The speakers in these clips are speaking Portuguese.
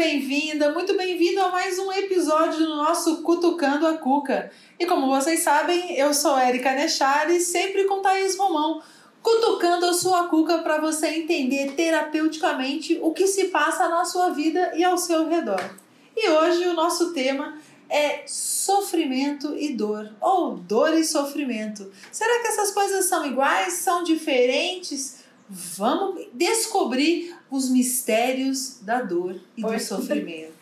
bem-vinda, muito bem-vindo a mais um episódio do nosso Cutucando a Cuca. E como vocês sabem, eu sou Érica Nechari, sempre com Thaís Romão, cutucando a sua cuca para você entender terapeuticamente o que se passa na sua vida e ao seu redor. E hoje o nosso tema é sofrimento e dor, ou dor e sofrimento. Será que essas coisas são iguais, são diferentes? Vamos descobrir os mistérios da dor e pois, do sofrimento.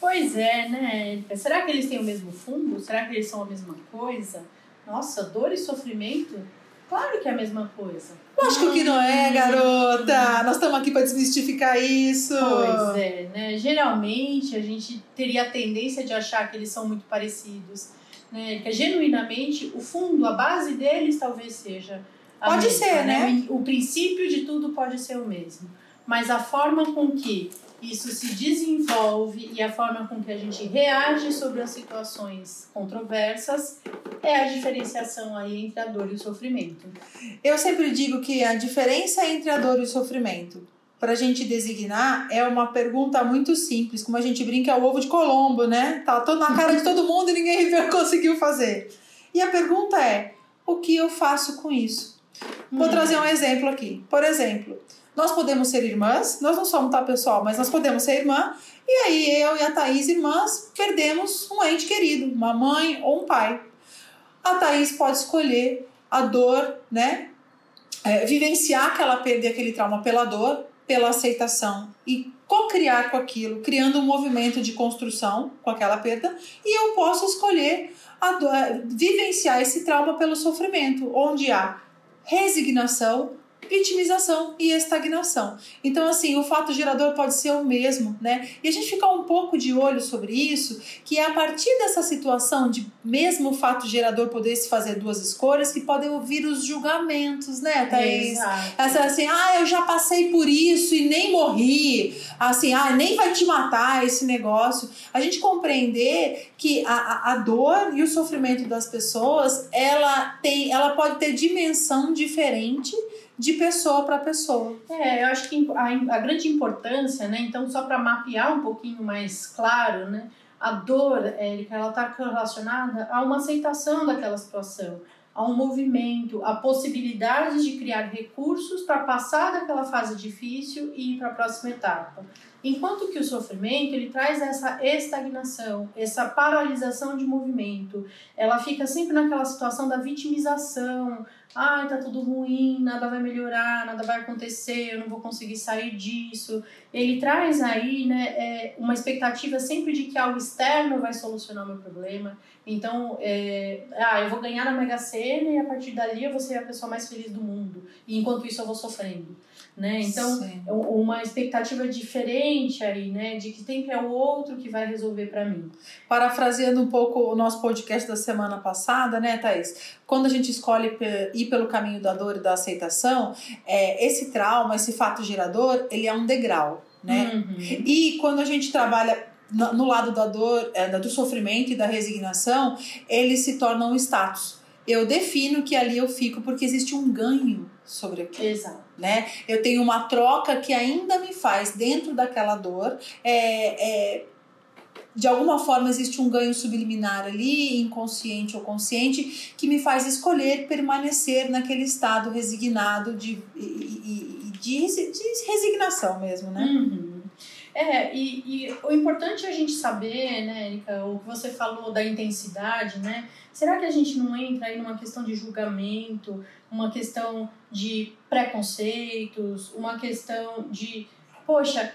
Pois é, né? Será que eles têm o mesmo fundo? Será que eles são a mesma coisa? Nossa, dor e sofrimento? Claro que é a mesma coisa. Lógico que não é, garota! Nós estamos aqui para desmistificar isso. Pois é, né? Geralmente a gente teria a tendência de achar que eles são muito parecidos. Né? Que genuinamente o fundo, a base deles talvez seja. Pode mesma, ser, né? né? O princípio de tudo pode ser o mesmo mas a forma com que isso se desenvolve e a forma com que a gente reage sobre as situações controversas é a diferenciação aí entre a dor e o sofrimento. Eu sempre digo que a diferença entre a dor e o sofrimento, para a gente designar, é uma pergunta muito simples, como a gente brinca, é o ovo de Colombo, né? Tá todo na cara de todo mundo e ninguém conseguiu fazer. E a pergunta é: o que eu faço com isso? Vou hum. trazer um exemplo aqui. Por exemplo, nós podemos ser irmãs, nós não somos, tá, pessoal? Mas nós podemos ser irmã. E aí eu e a Thaís, irmãs, perdemos um ente querido, uma mãe ou um pai. A Thaís pode escolher a dor, né? É, vivenciar aquela perda aquele trauma pela dor, pela aceitação e co-criar com aquilo, criando um movimento de construção com aquela perda. E eu posso escolher a dor, vivenciar esse trauma pelo sofrimento, onde há resignação, vitimização e estagnação. Então, assim, o fato gerador pode ser o mesmo, né? E a gente ficar um pouco de olho sobre isso, que é a partir dessa situação de mesmo o fato gerador poder se fazer duas escolhas, que podem ouvir os julgamentos, né, Thaís? Exato. Essa, assim, ah, eu já passei por isso e nem morri. Assim, ah, nem vai te matar esse negócio. A gente compreender que a, a dor e o sofrimento das pessoas, ela tem, ela pode ter dimensão diferente de pessoa para pessoa. É, eu acho que a, a grande importância, né? Então, só para mapear um pouquinho mais claro, né? A dor, Érica, ela está relacionada a uma aceitação daquela situação, a um movimento, a possibilidade de criar recursos para passar daquela fase difícil e ir para a próxima etapa. Enquanto que o sofrimento ele traz essa estagnação, essa paralisação de movimento, ela fica sempre naquela situação da vitimização, ai, tá tudo ruim, nada vai melhorar, nada vai acontecer, eu não vou conseguir sair disso. Ele traz aí, né, é, uma expectativa sempre de que algo externo vai solucionar o meu problema. Então, é, ah, eu vou ganhar na Mega Sena e a partir dali eu vou ser a pessoa mais feliz do mundo. E enquanto isso eu vou sofrendo né? Então, Sim. É uma expectativa diferente aí, né? De que sempre é o outro que vai resolver para mim. Parafraseando um pouco o nosso podcast da semana passada, né, Thaís? Quando a gente escolhe ir pelo caminho da dor e da aceitação, é, esse trauma, esse fato gerador, ele é um degrau, né? Uhum. E quando a gente trabalha no lado da dor, é, do sofrimento e da resignação, ele se torna um status. Eu defino que ali eu fico porque existe um ganho sobre aquilo. Exato. Né? Eu tenho uma troca que ainda me faz dentro daquela dor. É, é, de alguma forma existe um ganho subliminar ali, inconsciente ou consciente, que me faz escolher permanecer naquele estado resignado de, de, de, de resignação mesmo, né? Uhum. É, e, e, o importante é a gente saber, né, Erika, o que você falou da intensidade, né? Será que a gente não entra aí numa questão de julgamento, uma questão de preconceitos, uma questão de, poxa,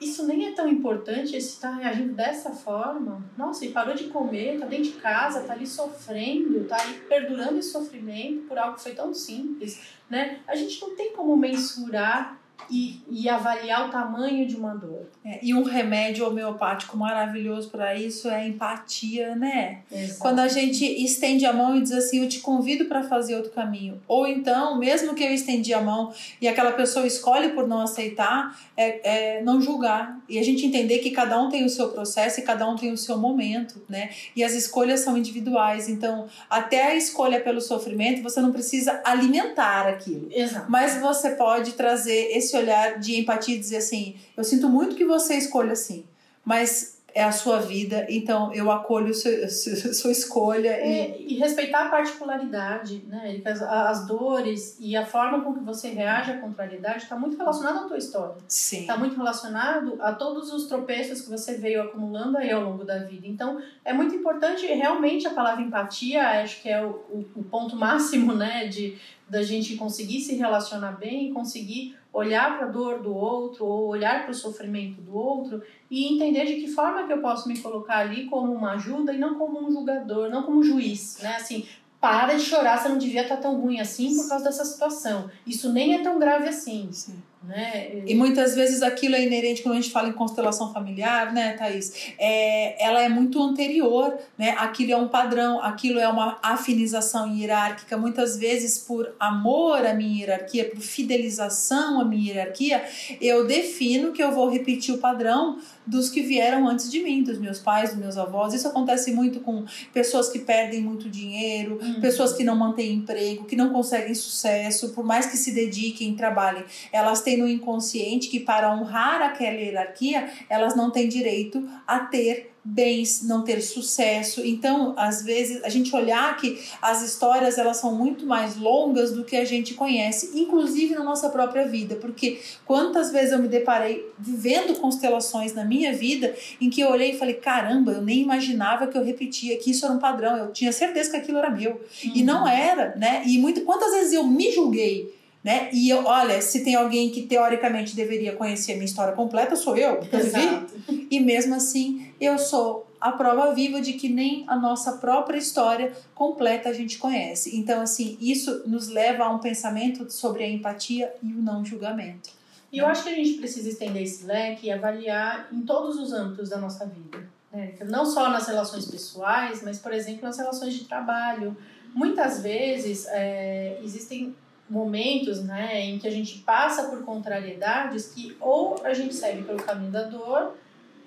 isso nem é tão importante, esse está reagindo dessa forma. Nossa, e parou de comer, tá dentro de casa, tá ali sofrendo, tá aí perdurando esse sofrimento por algo que foi tão simples, né? A gente não tem como mensurar e, e avaliar o tamanho de uma dor. É, e um remédio homeopático maravilhoso para isso é a empatia, né? Exato. Quando a gente estende a mão e diz assim, eu te convido para fazer outro caminho. Ou então, mesmo que eu estendi a mão e aquela pessoa escolhe por não aceitar, é, é não julgar. E a gente entender que cada um tem o seu processo e cada um tem o seu momento, né? E as escolhas são individuais. Então, até a escolha pelo sofrimento, você não precisa alimentar aquilo. Exato. Mas você pode trazer esse olhar de empatia e dizer assim: eu sinto muito que você escolha assim. mas é a sua vida, então eu acolho sua, sua escolha. É, e... e... respeitar a particularidade, né, As, as dores e a forma com que você reage à contrariedade está muito relacionado à tua história. Sim. Está muito relacionado a todos os tropeços que você veio acumulando aí ao longo da vida. Então, é muito importante, realmente, a palavra empatia, acho que é o, o, o ponto máximo, né, de da gente conseguir se relacionar bem, conseguir olhar para a dor do outro ou olhar para o sofrimento do outro e entender de que forma que eu posso me colocar ali como uma ajuda e não como um julgador, não como um juiz, né? Assim, para de chorar, você não devia estar tão ruim assim por causa dessa situação. Isso nem é tão grave assim. Sim. Né? E muitas vezes aquilo é inerente quando a gente fala em constelação familiar, né, Thaís? É, ela é muito anterior, né? Aquilo é um padrão, aquilo é uma afinização hierárquica. Muitas vezes, por amor à minha hierarquia, por fidelização à minha hierarquia, eu defino que eu vou repetir o padrão dos que vieram antes de mim, dos meus pais, dos meus avós. Isso acontece muito com pessoas que perdem muito dinheiro, uhum. pessoas que não mantêm emprego, que não conseguem sucesso, por mais que se dediquem, trabalhem, elas têm no inconsciente que para honrar aquela hierarquia, elas não têm direito a ter bens, não ter sucesso. Então, às vezes, a gente olhar que as histórias elas são muito mais longas do que a gente conhece, inclusive na nossa própria vida, porque quantas vezes eu me deparei vivendo constelações na minha vida em que eu olhei e falei, caramba, eu nem imaginava que eu repetia que isso era um padrão, eu tinha certeza que aquilo era meu uhum. e não era, né? E muito quantas vezes eu me julguei né? E eu, olha, se tem alguém que teoricamente deveria conhecer a minha história completa, sou eu, porque eu vivi. E mesmo assim, eu sou a prova viva de que nem a nossa própria história completa a gente conhece. Então, assim, isso nos leva a um pensamento sobre a empatia e o não julgamento. E eu acho que a gente precisa estender esse leque e avaliar em todos os âmbitos da nossa vida. Né? Não só nas relações pessoais, mas, por exemplo, nas relações de trabalho. Muitas vezes é, existem momentos né, em que a gente passa por contrariedades que ou a gente segue pelo caminho da dor,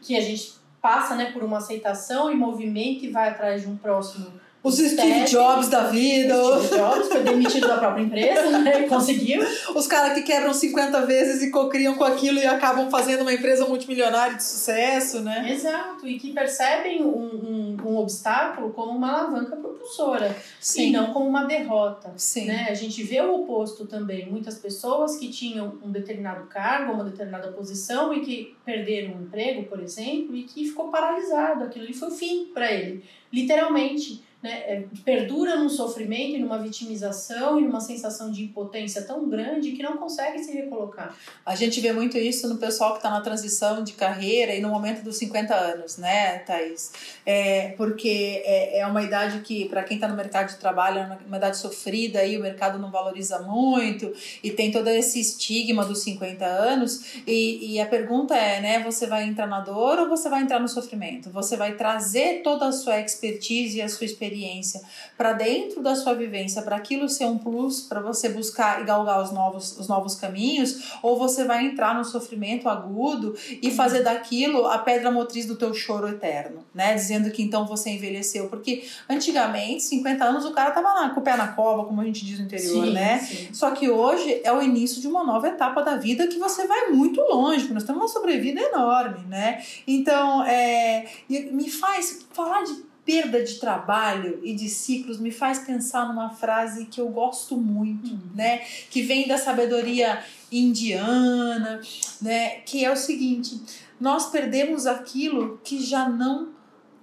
que a gente passa né, por uma aceitação e movimento e vai atrás de um próximo os Steve Jobs da vida. Steve Jobs foi demitido da própria empresa, né? Conseguiu. Os caras que quebram 50 vezes e cocriam com aquilo e acabam fazendo uma empresa multimilionária de sucesso, né? Exato. E que percebem um, um, um obstáculo como uma alavanca propulsora. Sim. E não como uma derrota. Sim. Né? A gente vê o oposto também. Muitas pessoas que tinham um determinado cargo, uma determinada posição e que perderam um emprego, por exemplo, e que ficou paralisado. Aquilo ali foi o fim para ele. Literalmente né, é, perdura num sofrimento e numa vitimização e numa sensação de impotência tão grande que não consegue se recolocar. A gente vê muito isso no pessoal que está na transição de carreira e no momento dos 50 anos, né, Thaís? É, porque é, é uma idade que, para quem está no mercado de trabalho, é uma idade sofrida e o mercado não valoriza muito e tem todo esse estigma dos 50 anos. E, e a pergunta é, né, você vai entrar na dor ou você vai entrar no sofrimento? Você vai trazer toda a sua expertise e a sua experiência experiência para dentro da sua vivência, para aquilo ser um plus, para você buscar e galgar os novos, os novos caminhos, ou você vai entrar no sofrimento agudo e fazer daquilo a pedra motriz do teu choro eterno, né? Dizendo que então você envelheceu. Porque antigamente, 50 anos, o cara tava lá com o pé na cova, como a gente diz no interior, sim, né? Sim. Só que hoje é o início de uma nova etapa da vida que você vai muito longe, porque nós temos uma sobrevida enorme, né? Então, é, me faz falar de perda de trabalho e de ciclos me faz pensar numa frase que eu gosto muito, uhum. né? Que vem da sabedoria indiana, né? Que é o seguinte: nós perdemos aquilo que já não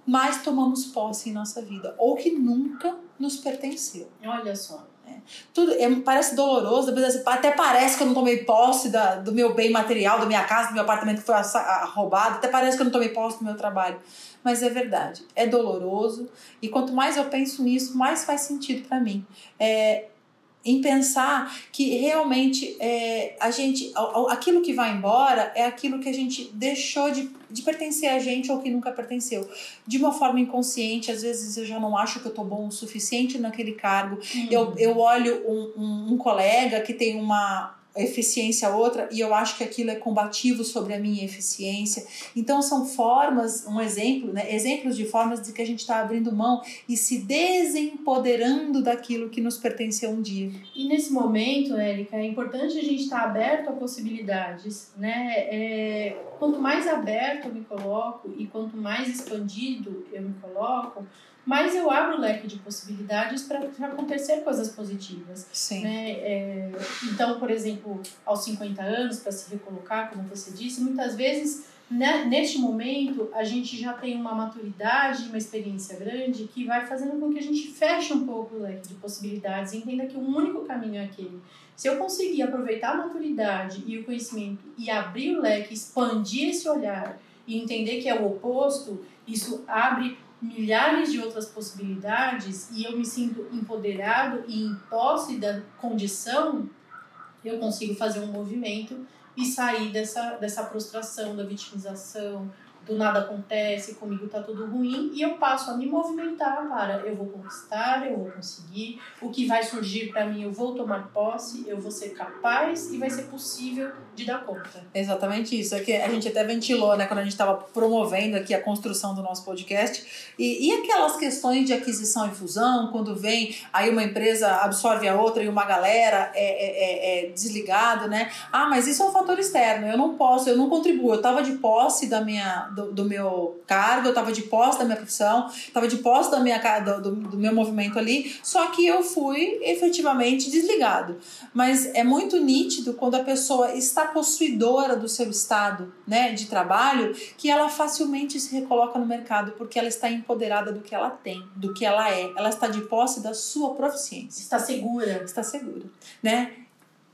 mais tomamos posse em nossa vida ou que nunca nos pertenceu. Olha só. É. Tudo é, parece doloroso, até parece que eu não tomei posse da, do meu bem material, da minha casa, do meu apartamento que foi roubado, até parece que eu não tomei posse do meu trabalho mas é verdade, é doloroso e quanto mais eu penso nisso, mais faz sentido para mim. É, em pensar que realmente é, a gente aquilo que vai embora é aquilo que a gente deixou de, de pertencer a gente ou que nunca pertenceu de uma forma inconsciente às vezes eu já não acho que eu tô bom o suficiente naquele cargo uhum. eu, eu olho um, um, um colega que tem uma eficiência outra e eu acho que aquilo é combativo sobre a minha eficiência. Então são formas, um exemplo, né, exemplos de formas de que a gente está abrindo mão e se desempoderando daquilo que nos pertenceu um dia. E nesse momento, Érica, é importante a gente estar tá aberto a possibilidades, né? É, quanto mais aberto eu me coloco e quanto mais expandido eu me coloco, mas eu abro o leque de possibilidades para acontecer coisas positivas. Sim. Né? É, então, por exemplo, aos 50 anos, para se recolocar, como você disse, muitas vezes, né, neste momento, a gente já tem uma maturidade, uma experiência grande que vai fazendo com que a gente feche um pouco o leque de possibilidades e entenda que o único caminho é aquele. Se eu conseguir aproveitar a maturidade e o conhecimento e abrir o leque, expandir esse olhar e entender que é o oposto, isso abre milhares de outras possibilidades e eu me sinto empoderado e em posse da condição, eu consigo fazer um movimento e sair dessa, dessa prostração, da vitimização, do nada acontece, comigo tá tudo ruim, e eu passo a me movimentar para eu vou conquistar, eu vou conseguir, o que vai surgir para mim eu vou tomar posse, eu vou ser capaz e vai ser possível de dar conta. Exatamente isso. É que a gente até ventilou, né, quando a gente estava promovendo aqui a construção do nosso podcast. E, e aquelas questões de aquisição e fusão, quando vem aí uma empresa absorve a outra e uma galera é, é, é, é desligado, né? Ah, mas isso é um fator externo, eu não posso, eu não contribuo. Eu estava de posse da minha do, do meu cargo, eu estava de posse da minha profissão, estava de posse da minha, do, do, do meu movimento ali, só que eu fui efetivamente desligado. Mas é muito nítido quando a pessoa está possuidora do seu estado né, de trabalho que ela facilmente se recoloca no mercado porque ela está empoderada do que ela tem, do que ela é. Ela está de posse da sua proficiência. Está segura. Está segura, né?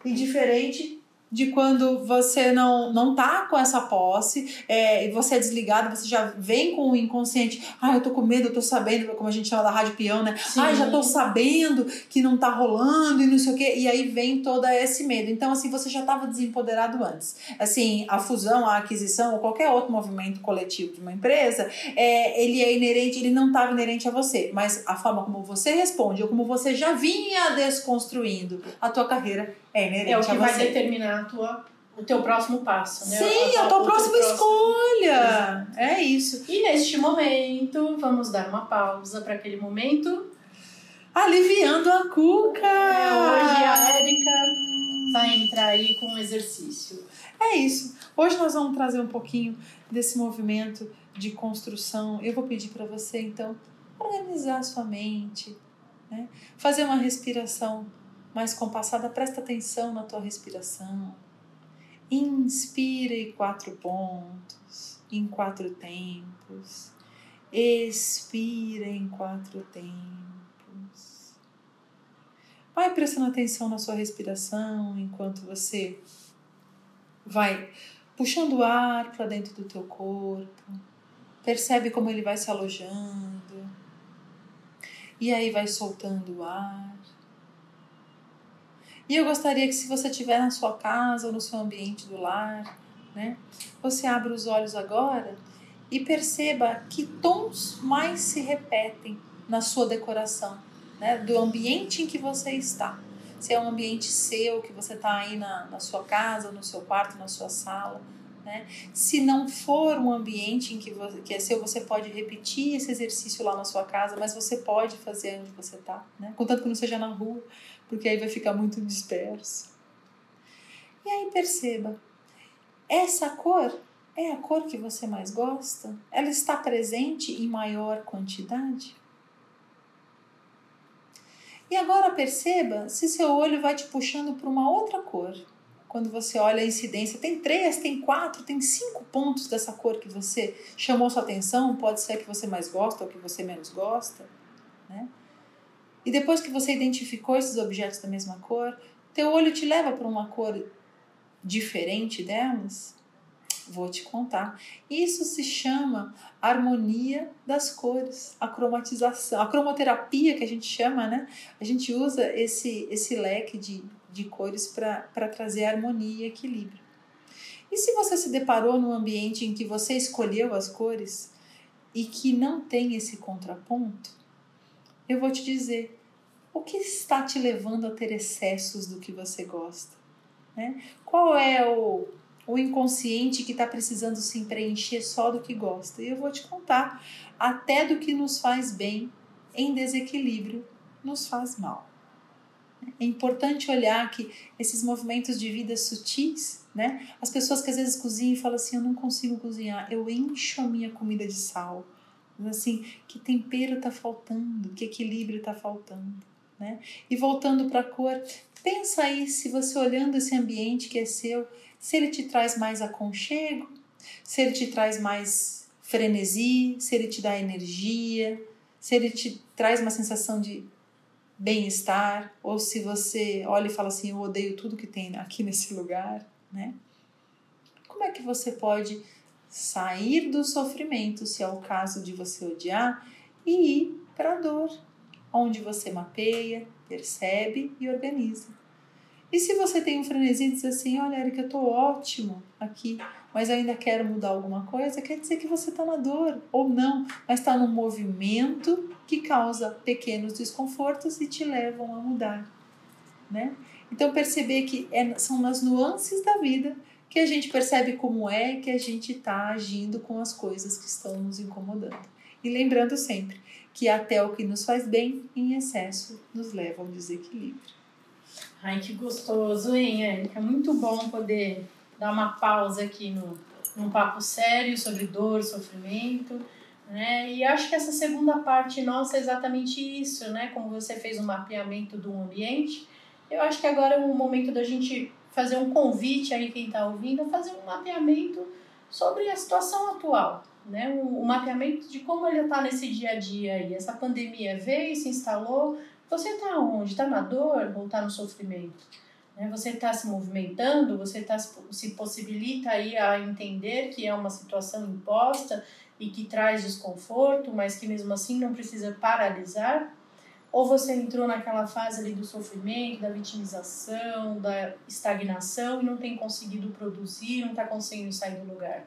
E diferente de quando você não não tá com essa posse é, e você é desligado, você já vem com o inconsciente. Ah, eu tô com medo, eu tô sabendo, como a gente chama da rádio peão, né? Ah, já tô sabendo que não tá rolando e não sei o quê. E aí vem todo esse medo. Então, assim, você já tava desempoderado antes. Assim, a fusão, a aquisição ou qualquer outro movimento coletivo de uma empresa, é, ele é inerente, ele não tava inerente a você, mas a forma como você responde ou como você já vinha desconstruindo a tua carreira é inerente É o que vai determinar a tua, o teu próximo passo, né? Sim, a, a tua próxima escolha. É isso. E neste momento, vamos dar uma pausa para aquele momento. Aliviando a cuca! É, hoje a Érica vai entrar aí com um exercício. É isso. Hoje nós vamos trazer um pouquinho desse movimento de construção. Eu vou pedir para você, então, organizar a sua mente, né? fazer uma respiração mais compassada, presta atenção na tua respiração. Inspira em quatro pontos, em quatro tempos. Expira em quatro tempos. Vai prestando atenção na sua respiração enquanto você vai puxando o ar para dentro do teu corpo. Percebe como ele vai se alojando. E aí vai soltando o ar. E eu gostaria que se você estiver na sua casa ou no seu ambiente do lar, né, você abra os olhos agora e perceba que tons mais se repetem na sua decoração, né, do ambiente em que você está. Se é um ambiente seu, que você está aí na, na sua casa, no seu quarto, na sua sala, né? Se não for um ambiente em que, você, que é seu, você pode repetir esse exercício lá na sua casa, mas você pode fazer onde você está, né? contanto que não seja na rua porque aí vai ficar muito disperso. E aí perceba, essa cor é a cor que você mais gosta? Ela está presente em maior quantidade? E agora perceba se seu olho vai te puxando para uma outra cor. Quando você olha a incidência, tem três, tem quatro, tem cinco pontos dessa cor que você chamou sua atenção, pode ser a que você mais gosta ou que você menos gosta, né? E depois que você identificou esses objetos da mesma cor, teu olho te leva para uma cor diferente delas? Vou te contar. Isso se chama harmonia das cores, a cromatização, a cromoterapia que a gente chama, né? A gente usa esse, esse leque de, de cores para trazer harmonia e equilíbrio. E se você se deparou num ambiente em que você escolheu as cores e que não tem esse contraponto, eu vou te dizer: o que está te levando a ter excessos do que você gosta? Né? Qual é o, o inconsciente que está precisando se preencher só do que gosta? E eu vou te contar, até do que nos faz bem, em desequilíbrio, nos faz mal. É importante olhar que esses movimentos de vida sutis, né? As pessoas que às vezes cozinham e falam assim: eu não consigo cozinhar, eu encho a minha comida de sal. Assim, que tempero está faltando, que equilíbrio está faltando. Né? E voltando para a cor, pensa aí se você olhando esse ambiente que é seu, se ele te traz mais aconchego, se ele te traz mais frenesi, se ele te dá energia, se ele te traz uma sensação de bem-estar, ou se você olha e fala assim, eu odeio tudo que tem aqui nesse lugar, né? Como é que você pode sair do sofrimento, se é o caso de você odiar, e ir para a dor, onde você mapeia, percebe e organiza. E se você tem um frenesi e diz assim, olha, Erika, eu tô ótimo aqui, mas ainda quero mudar alguma coisa, quer dizer que você está na dor, ou não, mas está num movimento que causa pequenos desconfortos e te levam a mudar, né? Então perceber que é, são nas nuances da vida que a gente percebe como é que a gente está agindo com as coisas que estão nos incomodando. E lembrando sempre que até o que nos faz bem, em excesso, nos leva ao desequilíbrio. Ai, que gostoso, hein, Érica? Muito bom poder dar uma pausa aqui no, num papo sério sobre dor, sofrimento. Né? E acho que essa segunda parte nossa é exatamente isso, né? Como você fez um mapeamento do ambiente, eu acho que agora é o momento da gente fazer um convite aí quem está ouvindo fazer um mapeamento sobre a situação atual, né? Um, um mapeamento de como ele está nesse dia a dia aí. Essa pandemia veio, se instalou. Você está onde? Está na dor ou está no sofrimento? Né? Você está se movimentando, você tá, se possibilita aí a entender que é uma situação imposta e que traz desconforto, mas que mesmo assim não precisa paralisar ou você entrou naquela fase ali do sofrimento, da vitimização, da estagnação e não tem conseguido produzir, não está conseguindo sair do lugar?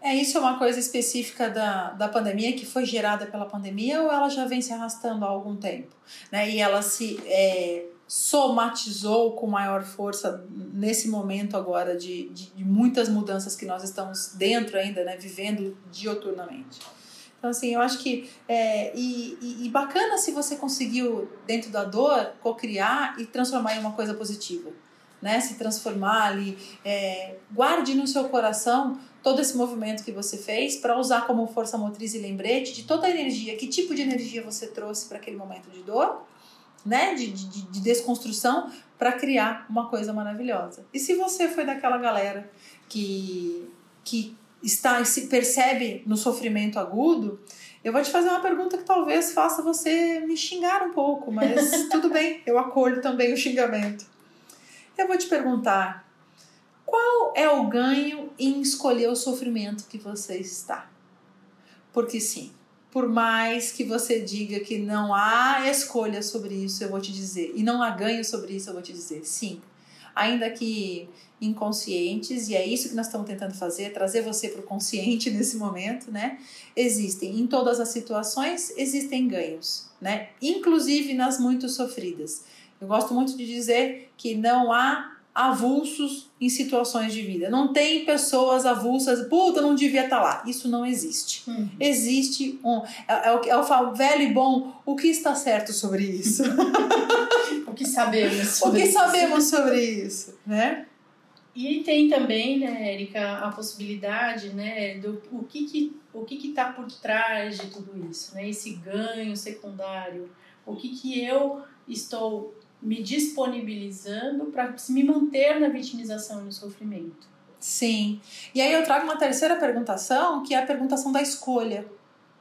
É, isso é uma coisa específica da, da pandemia, que foi gerada pela pandemia, ou ela já vem se arrastando há algum tempo? Né? E ela se é, somatizou com maior força nesse momento agora de, de, de muitas mudanças que nós estamos dentro ainda, né? vivendo dioturnamente. Então, assim, eu acho que. É, e, e, bacana se você conseguiu, dentro da dor, cocriar e transformar em uma coisa positiva. Né? Se transformar ali. É, guarde no seu coração todo esse movimento que você fez para usar como força motriz e lembrete de toda a energia. Que tipo de energia você trouxe para aquele momento de dor, né? de, de, de desconstrução, para criar uma coisa maravilhosa. E se você foi daquela galera que. que está se percebe no sofrimento agudo, eu vou te fazer uma pergunta que talvez faça você me xingar um pouco, mas tudo bem, eu acolho também o xingamento. Eu vou te perguntar: qual é o ganho em escolher o sofrimento que você está? Porque sim, por mais que você diga que não há escolha sobre isso, eu vou te dizer, e não há ganho sobre isso, eu vou te dizer, sim. Ainda que inconscientes, e é isso que nós estamos tentando fazer, trazer você para o consciente nesse momento, né? Existem, em todas as situações, existem ganhos, né? Inclusive nas muito sofridas. Eu gosto muito de dizer que não há avulsos em situações de vida. Não tem pessoas avulsas, puta, não devia estar tá lá. Isso não existe. Uhum. Existe um. É, é, o, é o velho e bom, o que está certo sobre isso? o que sabemos sobre O que isso? sabemos sobre isso, né? E tem também, né, Érica, a possibilidade, né, do o que que o que que está por trás de tudo isso, né? Esse ganho secundário, o que que eu estou me disponibilizando para me manter na vitimização e no sofrimento. Sim. E aí eu trago uma terceira perguntação, que é a perguntação da escolha,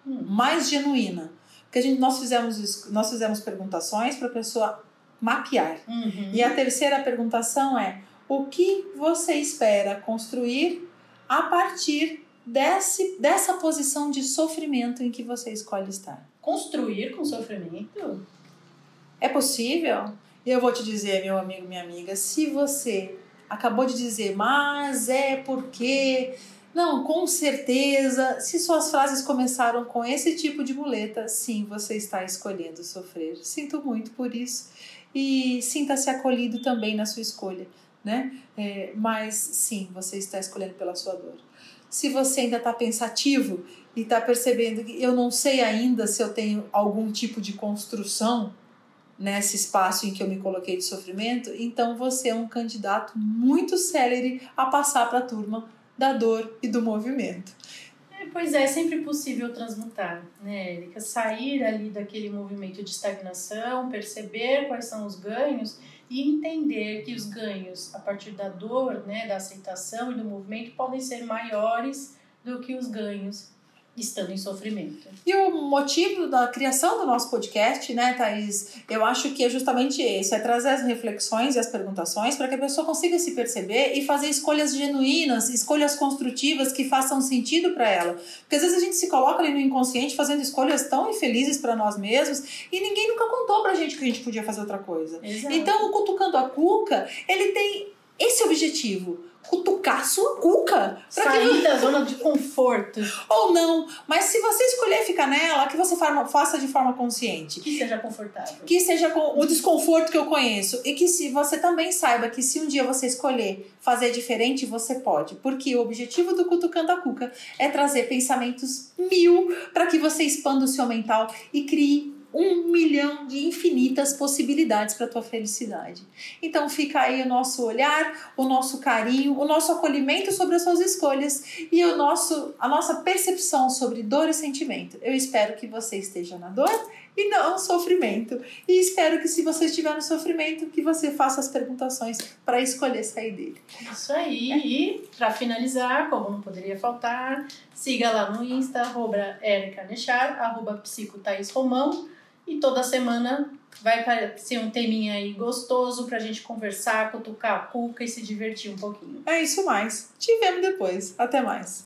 hum. mais genuína. Porque a gente, nós, fizemos, nós fizemos perguntações para a pessoa mapear. Uhum. E a terceira perguntação é: o que você espera construir a partir desse, dessa posição de sofrimento em que você escolhe estar. Construir com sofrimento? É possível? E eu vou te dizer, meu amigo, minha amiga, se você acabou de dizer, mas é porque. Não, com certeza, se suas frases começaram com esse tipo de muleta, sim, você está escolhendo sofrer. Sinto muito por isso e sinta-se acolhido também na sua escolha né? É, mas sim, você está escolhendo pela sua dor. Se você ainda está pensativo e está percebendo que eu não sei ainda se eu tenho algum tipo de construção nesse espaço em que eu me coloquei de sofrimento, então você é um candidato muito célere a passar para a turma da dor e do movimento. Pois é, é sempre possível transmutar, né, Erika? Sair ali daquele movimento de estagnação, perceber quais são os ganhos e entender que os ganhos a partir da dor, né, da aceitação e do movimento podem ser maiores do que os ganhos estando em sofrimento. E o motivo da criação do nosso podcast, né, Thaís, eu acho que é justamente esse, é trazer as reflexões e as perguntações para que a pessoa consiga se perceber e fazer escolhas genuínas, escolhas construtivas que façam sentido para ela. Porque às vezes a gente se coloca ali no inconsciente fazendo escolhas tão infelizes para nós mesmos e ninguém nunca contou pra gente que a gente podia fazer outra coisa. Exato. Então, o Cutucando a Cuca, ele tem esse objetivo cutucar sua cuca. Sair que... da zona de conforto. Ou não. Mas se você escolher ficar nela, que você faça de forma consciente. Que seja confortável. Que seja o desconforto que eu conheço. E que se você também saiba que se um dia você escolher fazer diferente, você pode. Porque o objetivo do Cutucando a Cuca é trazer pensamentos mil para que você expanda o seu mental e crie um milhão de infinitas possibilidades para a tua felicidade. Então fica aí o nosso olhar, o nosso carinho, o nosso acolhimento sobre as suas escolhas e o nosso, a nossa percepção sobre dor e sentimento. Eu espero que você esteja na dor e não no sofrimento. E espero que se você estiver no sofrimento, que você faça as perguntações para escolher sair dele. Isso aí. É. E para finalizar, como não poderia faltar, siga lá no Insta, arroba Erika Nechar, arroba Psico Romão e toda semana vai ser um teminha aí gostoso pra gente conversar, cutucar a cuca e se divertir um pouquinho. É isso mais. Te vemos depois. Até mais.